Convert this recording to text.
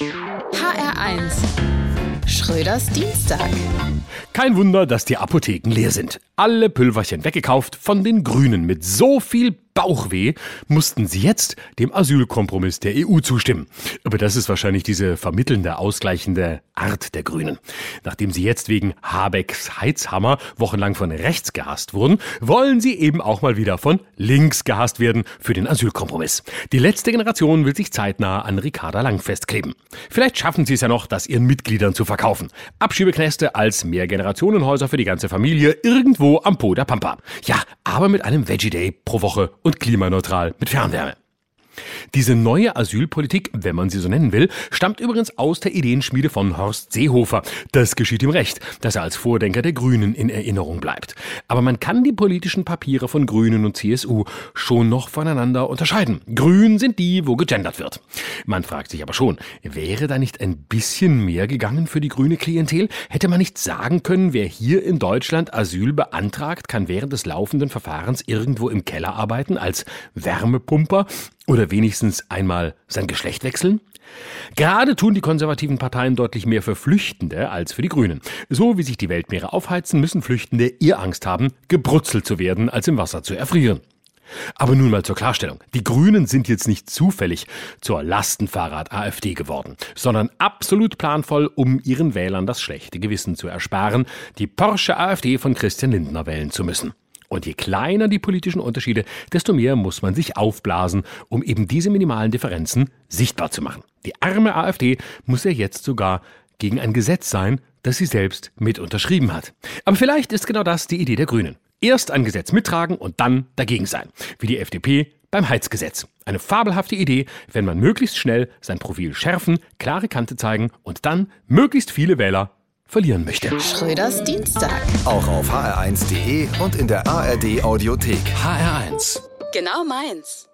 HR1 Schröders Dienstag. Kein Wunder, dass die Apotheken leer sind. Alle Pülverchen weggekauft von den Grünen mit so viel Bauchweh mussten sie jetzt dem Asylkompromiss der EU zustimmen. Aber das ist wahrscheinlich diese vermittelnde, ausgleichende Art der Grünen. Nachdem sie jetzt wegen Habecks Heizhammer wochenlang von rechts gehasst wurden, wollen sie eben auch mal wieder von links gehasst werden für den Asylkompromiss. Die letzte Generation will sich zeitnah an Ricarda Lang festkleben. Vielleicht schaffen sie es ja noch, das ihren Mitgliedern zu verkaufen. Abschiebeknäste als Mehrgenerationenhäuser für die ganze Familie irgendwo am Po der Pampa. Ja, aber mit einem Veggie Day pro Woche und klimaneutral mit Fernwärme. Diese neue Asylpolitik, wenn man sie so nennen will, stammt übrigens aus der Ideenschmiede von Horst Seehofer. Das geschieht ihm recht, dass er als Vordenker der Grünen in Erinnerung bleibt. Aber man kann die politischen Papiere von Grünen und CSU schon noch voneinander unterscheiden. Grün sind die, wo gegendert wird. Man fragt sich aber schon, wäre da nicht ein bisschen mehr gegangen für die grüne Klientel? Hätte man nicht sagen können, wer hier in Deutschland Asyl beantragt, kann während des laufenden Verfahrens irgendwo im Keller arbeiten als Wärmepumper oder wenigstens einmal sein Geschlecht wechseln? Gerade tun die konservativen Parteien deutlich mehr für Flüchtende als für die Grünen. So wie sich die Weltmeere aufheizen, müssen Flüchtende eher Angst haben, gebrutzelt zu werden, als im Wasser zu erfrieren. Aber nun mal zur Klarstellung. Die Grünen sind jetzt nicht zufällig zur Lastenfahrrad-AfD geworden, sondern absolut planvoll, um ihren Wählern das schlechte Gewissen zu ersparen, die Porsche AfD von Christian Lindner wählen zu müssen. Und je kleiner die politischen Unterschiede, desto mehr muss man sich aufblasen, um eben diese minimalen Differenzen sichtbar zu machen. Die arme AfD muss ja jetzt sogar gegen ein Gesetz sein, das sie selbst mit unterschrieben hat. Aber vielleicht ist genau das die Idee der Grünen. Erst ein Gesetz mittragen und dann dagegen sein. Wie die FDP beim Heizgesetz. Eine fabelhafte Idee, wenn man möglichst schnell sein Profil schärfen, klare Kante zeigen und dann möglichst viele Wähler verlieren möchte. Schröders Dienstag. Auch auf hr1.de und in der ARD Audiothek. HR1. Genau meins.